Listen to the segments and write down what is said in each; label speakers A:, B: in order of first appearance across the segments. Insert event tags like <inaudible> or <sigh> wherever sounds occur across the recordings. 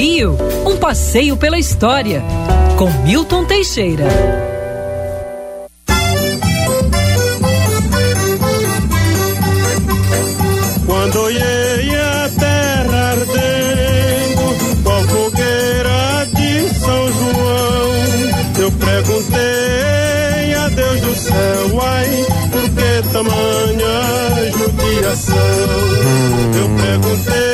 A: Rio, um passeio pela história, com Milton Teixeira.
B: Quando ia a terra ardendo, com fogueira de São João, eu perguntei a Deus do céu, ai, por que tamanha judiação? Eu perguntei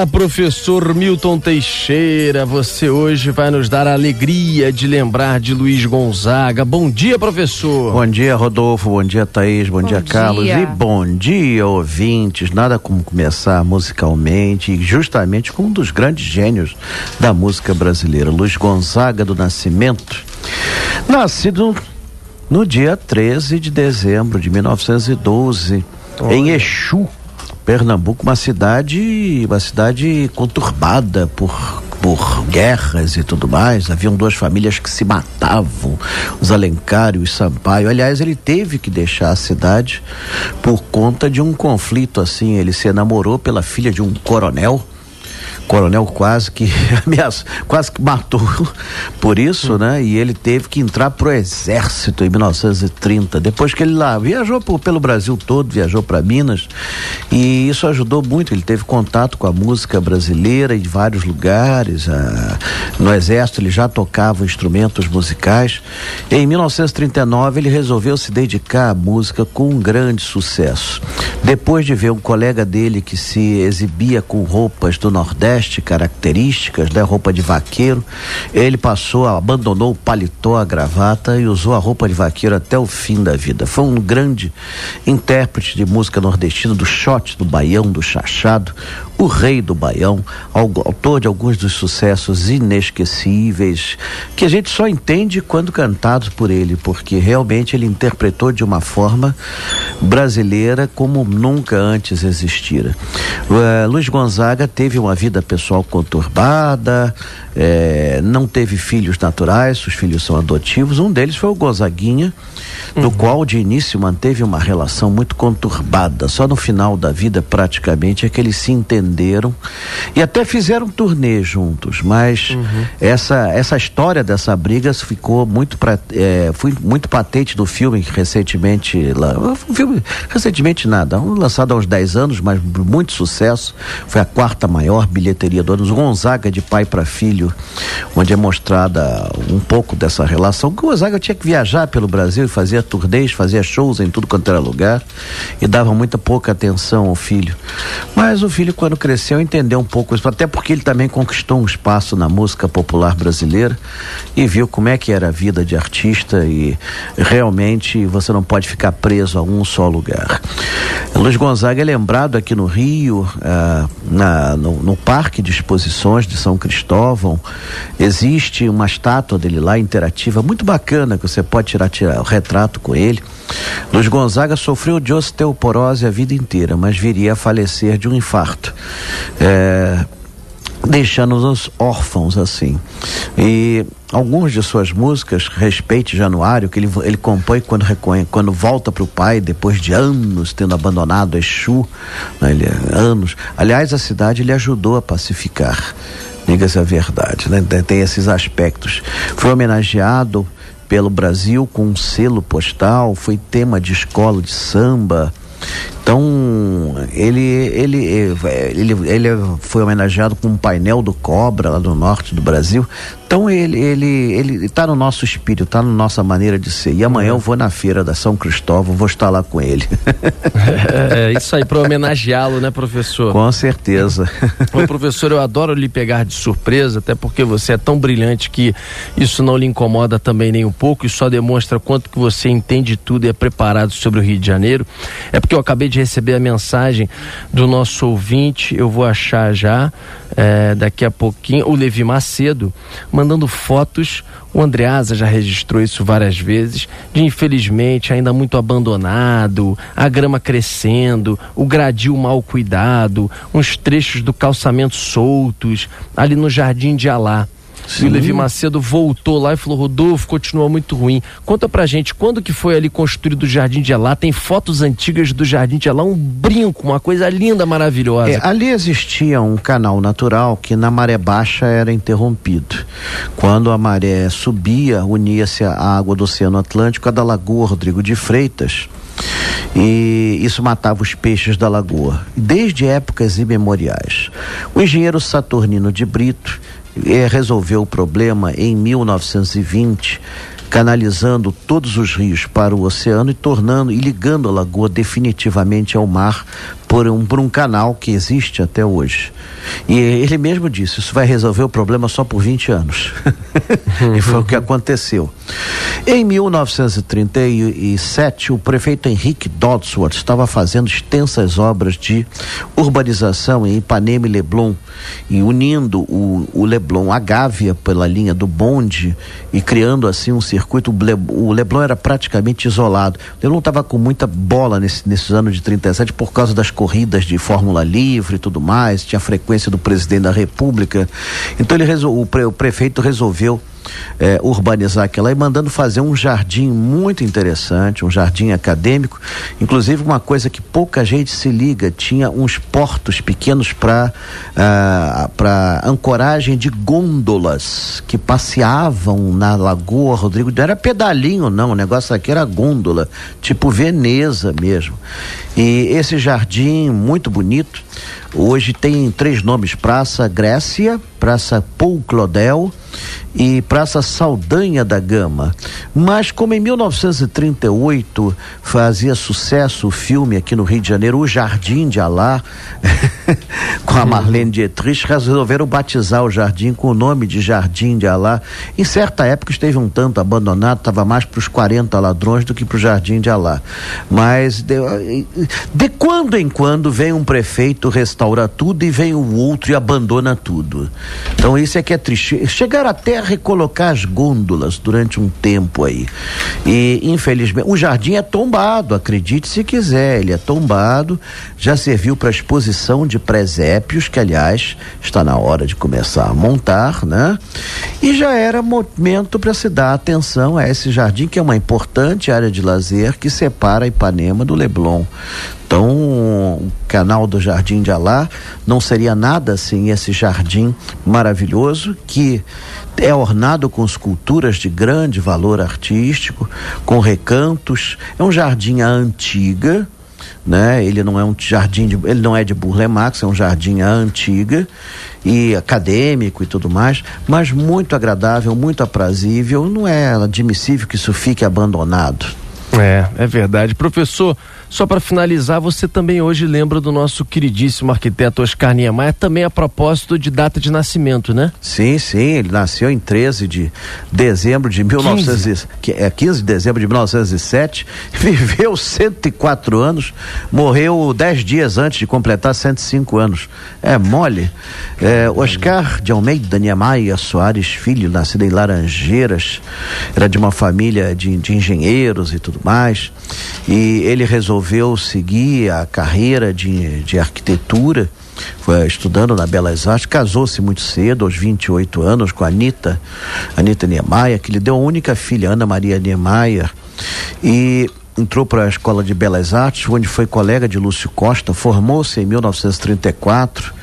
C: Ah, professor Milton Teixeira, você hoje vai nos dar a alegria de lembrar de Luiz Gonzaga. Bom dia, professor.
D: Bom dia, Rodolfo. Bom dia, Thaís. Bom, dia, Carlos.
E: dia.
D: E bom dia, ouvintes. Nada como começar musicalmente, e justamente com um dos grandes gênios da música brasileira, Luiz Gonzaga do Nascimento. Nascido no dia 13 de dezembro de 1912, em Exu, Pernambuco, uma cidade, uma cidade conturbada por por guerras e tudo mais, haviam duas famílias que se matavam, os Alencar e os Sampaio. Aliás, ele teve que deixar a cidade por conta de um conflito assim. Ele se enamorou pela filha de um coronel coronel quase que <laughs> ameaçou, quase que matou <laughs> por isso, né? E ele teve que entrar pro exército em 1930. Depois que ele lá viajou por- pelo Brasil todo, viajou para Minas e isso ajudou muito. Ele teve contato com a música brasileira em vários lugares. ah, no exército ele já tocava instrumentos musicais. Em 1939 ele resolveu se dedicar à música com um grande sucesso. Depois de ver um colega dele que se exibia com roupas do Nordeste características, né, roupa de vaqueiro, ele passou, abandonou o paletó, a gravata e usou a roupa de vaqueiro até o fim da vida. Foi um grande intérprete de música nordestina, do shot, do baião, do chachado, o rei do baião, au- autor de alguns dos sucessos inesquecíveis, que a gente só entende quando cantados por ele, porque realmente ele interpretou de uma forma brasileira como nunca antes existira. Eh, Luiz Gonzaga teve uma vida pessoal conturbada, eh, não teve filhos naturais, os filhos são adotivos. Um deles foi o Gonzaguinha, do qual de início manteve uma relação muito conturbada. Só no final da vida, praticamente, é que eles se entenderam e até fizeram turnê juntos. Mas essa, essa história dessa briga ficou muito, pra, eh, foi muito patente no filme que recentemente. lá- Um filme, recentemente nada, um lançado há uns 10 anos, mas muito sucesso. Foi a quarta maior bilheteria do ano. Gonzaga de pai para filho, onde é mostrada um pouco dessa relação. Que o Gonzaga tinha que viajar pelo Brasil e fazia turnês, fazia shows em tudo quanto era lugar e dava muita pouca atenção ao filho. Mas o filho, quando cresceu, entendeu um pouco isso, até porque ele também conquistou um espaço na música popular brasileira e viu como é que era a vida de artista e realmente você não pode ficar preso a um só lugar. Luiz Gonzaga é lembrado aqui no Rio, ah, na- no, no Parque de Exposições de São Cristóvão. Existe uma estátua dele lá interativa, muito bacana, que você pode tirar, tirar o retrato com ele. Luiz Gonzaga sofreu de osteoporose a vida inteira, mas viria a falecer de um infarto. É, deixando-nos órfãos assim. E algumas de suas músicas, Respeite Januário, que ele, ele compõe quando, quando volta para o pai, depois de anos tendo abandonado Exu, né, ele, anos. Aliás, a cidade ele ajudou a pacificar, diga-se a verdade, né? tem esses aspectos. Foi homenageado pelo Brasil com um selo postal, foi tema de escola de samba. Então, ele, ele, ele, ele foi homenageado com um painel do Cobra lá no norte do Brasil. Então, ele ele ele está no nosso espírito, está na nossa maneira de ser. E amanhã eu vou na feira da São Cristóvão, vou estar lá com ele. <laughs>
C: É, isso aí, para homenageá-lo, né, professor?
D: com certeza.
C: Ô, professor, eu adoro lhe pegar de surpresa, até porque você é tão brilhante que isso não lhe incomoda também nem um pouco e só demonstra quanto que você entende tudo e é preparado sobre o Rio de Janeiro. É porque eu acabei de receber a mensagem do nosso ouvinte, eu vou achar já, é, daqui a pouquinho, o Levi Macedo, mandando fotos. O Andreasa já registrou isso várias vezes, de infelizmente ainda muito abandonado, a grama crescendo, o gradil mal cuidado, uns trechos do calçamento soltos, ali no Jardim de Alá. Sim. E o Levi Macedo voltou lá e falou: Rodolfo, continua muito ruim. Conta pra gente, quando que foi ali construído o Jardim de Alá? Tem fotos antigas do Jardim de Alá, um brinco, uma coisa linda, maravilhosa.
D: É, ali existia um canal natural que na maré baixa era interrompido. Quando a maré subia, unia-se a água do Oceano Atlântico a da Lagoa Rodrigo de Freitas e isso matava os peixes da lagoa, desde épocas imemoriais. O engenheiro Saturnino de Brito eh, resolveu o problema em 1920 canalizando todos os rios para o oceano e tornando e ligando a lagoa definitivamente ao mar por um, por um canal que existe até hoje. E ele mesmo disse: Isso vai resolver o problema só por 20 anos. <laughs> e foi o que aconteceu. Em 1937, o prefeito Henrique Dodsworth estava fazendo extensas obras de urbanização em Ipanema e Leblon, e unindo o, o Leblon à Gávea pela linha do bonde e criando assim um circuito. O Leblon era praticamente isolado. O Leblon estava com muita bola nesse, nesses anos de 37 por causa das corridas de Fórmula Livre e tudo mais, tinha a frequência do presidente da República. Então ele resol, o, o prefeito resolveu é, urbanizar aquela e mandando fazer um jardim muito interessante, um jardim acadêmico. Inclusive, uma coisa que pouca gente se liga: tinha uns portos pequenos para uh, ah, para ancoragem de gôndolas que passeavam na Lagoa Rodrigo. Não era pedalinho, não, o negócio aqui era gôndola, tipo Veneza mesmo. E esse jardim muito bonito, hoje tem três nomes: Praça Grécia, Praça Paul Claudel e Praça Saldanha da Gama. Mas como em 1938 fazia sucesso o filme aqui no Rio de Janeiro, O Jardim de Alá, <laughs> com a Marlene Dietrich, resolveram batizar o jardim com o nome de Jardim de Alá. Em certa época esteve um tanto abandonado, estava mais para os 40 ladrões do que para o Jardim de Alá. Mas de, de quando em quando vem um prefeito, restaura tudo e vem o outro e abandona tudo. Então isso é que é triste. Chegaram até a recolocar as gôndolas durante um tempo aí. E infelizmente, o jardim é tombado, acredite se quiser, ele é tombado, já serviu para exposição de presépios, que aliás está na hora de começar a montar, né? E já era momento para se dar atenção a esse jardim que é uma importante área de lazer que separa Ipanema do Leblon. Então, o canal do Jardim de Alá não seria nada sem esse jardim maravilhoso que é ornado com esculturas de grande valor artístico, com recantos. É um jardim antiga, né? Ele não é um jardim de, ele não é de Burle Marx, é um jardim antiga e acadêmico e tudo mais, mas muito agradável, muito aprazível. Não é admissível que isso fique abandonado.
C: É, é verdade. Professor, só para finalizar, você também hoje lembra do nosso queridíssimo arquiteto Oscar Niemeyer, também a propósito de data de nascimento, né?
D: Sim, sim, ele nasceu em 13 de dezembro de 1900, que é 15 de dezembro de 1907, <laughs> viveu 104 anos, morreu 10 dias antes de completar 105 anos. É mole. É, Oscar de Almeida Niemeyer Soares Filho, nascido em Laranjeiras, era de uma família de, de engenheiros e tudo mais, e ele resolveu resolveu seguir a carreira de, de arquitetura, foi estudando na Belas Artes, casou-se muito cedo, aos 28 anos, com a Anitta, Anitta Niemeyer, que lhe deu a única filha, Ana Maria Niemeyer, e entrou para a Escola de Belas Artes, onde foi colega de Lúcio Costa, formou-se em 1934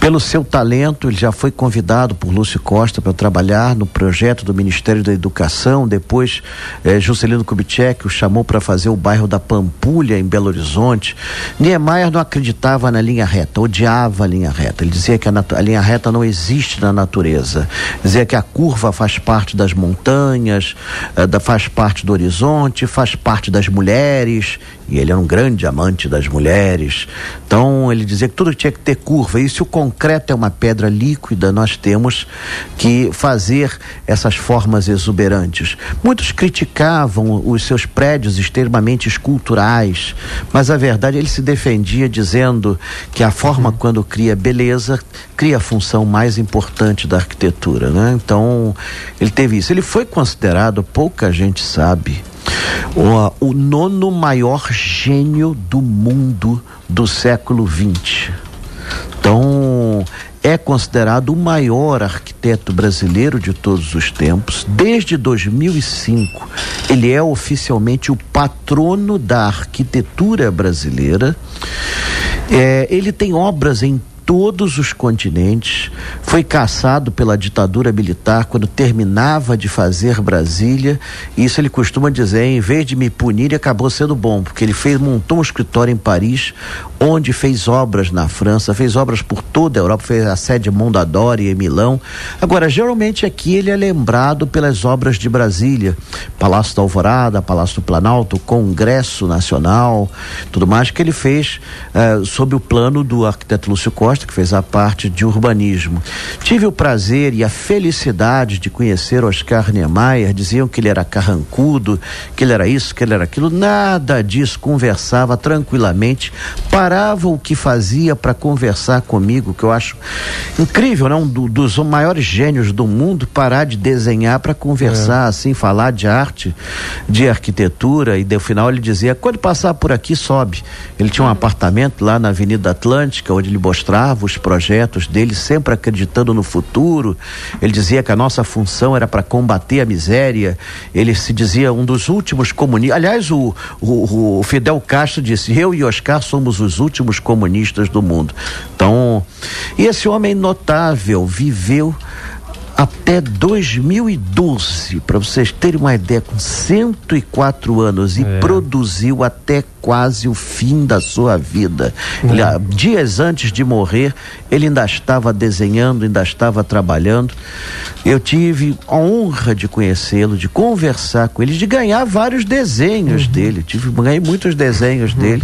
D: pelo seu talento, ele já foi convidado por Lúcio Costa para trabalhar no projeto do Ministério da Educação. Depois, eh, Juscelino Kubitschek o chamou para fazer o bairro da Pampulha, em Belo Horizonte. Niemeyer não acreditava na linha reta, odiava a linha reta. Ele dizia que a, a linha reta não existe na natureza. Dizia que a curva faz parte das montanhas, eh, da, faz parte do horizonte, faz parte das mulheres. E ele era um grande amante das mulheres. Então, ele dizia que tudo tinha que ter curva. E se o concreto é uma pedra líquida, nós temos que fazer essas formas exuberantes. Muitos criticavam os seus prédios extremamente esculturais, mas a verdade ele se defendia dizendo que a forma, quando cria beleza, cria a função mais importante da arquitetura. Né? Então, ele teve isso. Ele foi considerado, pouca gente sabe, o, o nono maior gênio do mundo do século XX. Então, é considerado o maior arquiteto brasileiro de todos os tempos. Desde 2005, ele é oficialmente o patrono da arquitetura brasileira. É, ele tem obras em todos os continentes, foi caçado pela ditadura militar quando terminava de fazer Brasília. Isso ele costuma dizer, em vez de me punir, acabou sendo bom, porque ele fez montou um escritório em Paris, onde fez obras na França, fez obras por toda a Europa, fez a sede Mondadori em Milão. Agora, geralmente aqui ele é lembrado pelas obras de Brasília, Palácio da Alvorada, Palácio do Planalto, Congresso Nacional, tudo mais que ele fez eh, sob o plano do arquiteto Lúcio Costa, que fez a parte de urbanismo. Tive o prazer e a felicidade de conhecer Oscar Niemeyer, diziam que ele era carrancudo, que ele era isso, que ele era aquilo, nada disso, conversava tranquilamente, parava o que fazia para conversar comigo, que eu acho incrível, né? Um do, dos maiores gênios do mundo parar de desenhar para conversar, é. assim, falar de arte, de arquitetura, e no final ele dizia, quando passar por aqui, sobe. Ele tinha um apartamento lá na Avenida Atlântica, onde ele mostrava os projetos dele, sempre acreditando no futuro. Ele dizia que a nossa função era para combater a miséria. Ele se dizia um dos últimos comunistas. Aliás, o, o, o Fidel Castro disse: Eu e Oscar somos os últimos comunistas do mundo. Então, e esse homem notável viveu até 2012, para vocês terem uma ideia, com 104 anos e é. produziu até quase o fim da sua vida. É. Ele, ah, dias antes de morrer, ele ainda estava desenhando, ainda estava trabalhando. Eu tive a honra de conhecê-lo, de conversar com ele, de ganhar vários desenhos uhum. dele. Tive, ganhei muitos desenhos uhum. dele.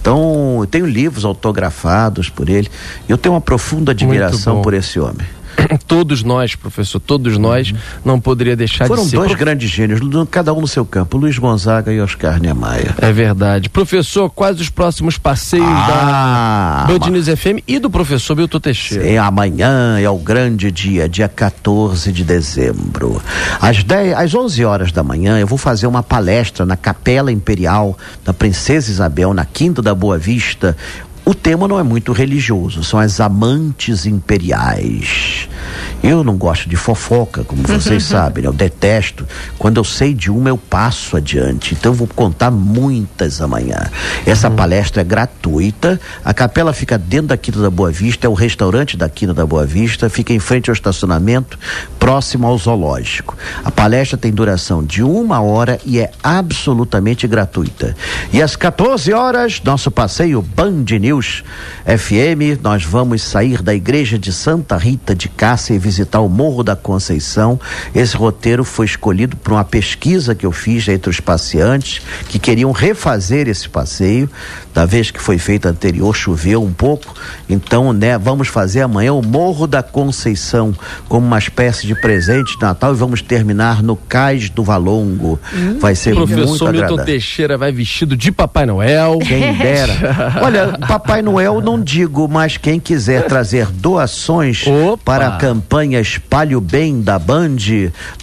D: Então, eu tenho livros autografados por ele. Eu tenho uma profunda admiração por esse homem. <laughs>
C: todos nós, professor, todos nós, não poderia deixar
D: Foram
C: de
D: ser. Foram dois grandes gênios, cada um no seu campo, Luiz Gonzaga e Oscar Niemeyer.
C: É verdade. Professor, quais os próximos passeios ah, da Band News FM e do professor Milton Teixeira?
D: Sim, amanhã é o grande dia, dia 14 de dezembro. Às, 10, às 11 horas da manhã, eu vou fazer uma palestra na Capela Imperial da Princesa Isabel, na Quinta da Boa Vista, o tema não é muito religioso, são as amantes imperiais. Eu não gosto de fofoca, como vocês <laughs> sabem, né? eu detesto. Quando eu sei de uma, eu passo adiante. Então eu vou contar muitas amanhã. Essa uhum. palestra é gratuita. A capela fica dentro da Quina da Boa Vista, é o restaurante da Quina da Boa Vista, fica em frente ao estacionamento, próximo ao zoológico. A palestra tem duração de uma hora e é absolutamente gratuita. E às 14 horas, nosso passeio Band News News FM, nós vamos sair da igreja de Santa Rita de Cássia e visitar o Morro da Conceição. Esse roteiro foi escolhido por uma pesquisa que eu fiz entre os passeantes que queriam refazer esse passeio. Da vez que foi feito anterior, choveu um pouco. Então, né, vamos fazer amanhã o Morro da Conceição como uma espécie de presente de Natal e vamos terminar no Cais do Valongo. Hum, vai ser muito agradável. Professor Milton
C: Teixeira vai vestido de Papai Noel.
D: Quem dera. <laughs> Olha, Papai Noel não digo, mas quem quiser trazer doações <laughs> Opa. para a campanha Espalhe o Bem da Band,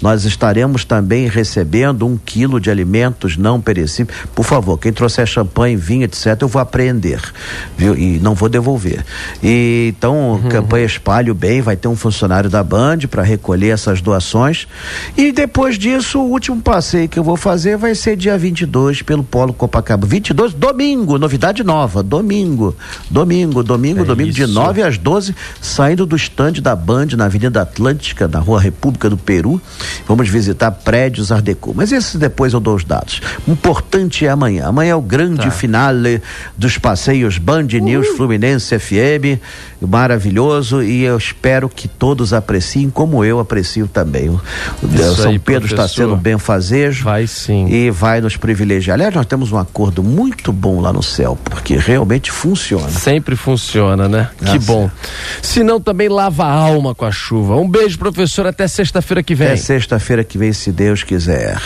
D: nós estaremos também recebendo um quilo de alimentos não perecíveis. Por favor, quem trouxer champanhe, vinho, etc., eu vou apreender, viu? E não vou devolver. E então, uhum. campanha Espalhe o Bem, vai ter um funcionário da Band para recolher essas doações. E depois disso, o último passeio que eu vou fazer vai ser dia 22 pelo Polo Copacabana. 22, domingo, novidade nova, domingo. Domingo, domingo, é domingo, isso. de 9 às 12, saindo do estande da Band na Avenida Atlântica, na Rua República do Peru. Vamos visitar prédios Art Deco. Mas esse depois eu dou os dados. O importante é amanhã. Amanhã é o grande tá. finale dos passeios Band News Fluminense FM. Maravilhoso. E eu espero que todos apreciem, como eu aprecio também. O Isso São aí, Pedro professor. está sendo bem fazejo.
C: Vai sim.
D: E vai nos privilegiar. Aliás, nós temos um acordo muito bom lá no céu, porque realmente funciona.
C: Sempre funciona, né? que bom. Se não, também lava a alma com a chuva. Um beijo, professor. Até sexta-feira que vem.
D: Até sexta-feira que vem, se Deus quiser.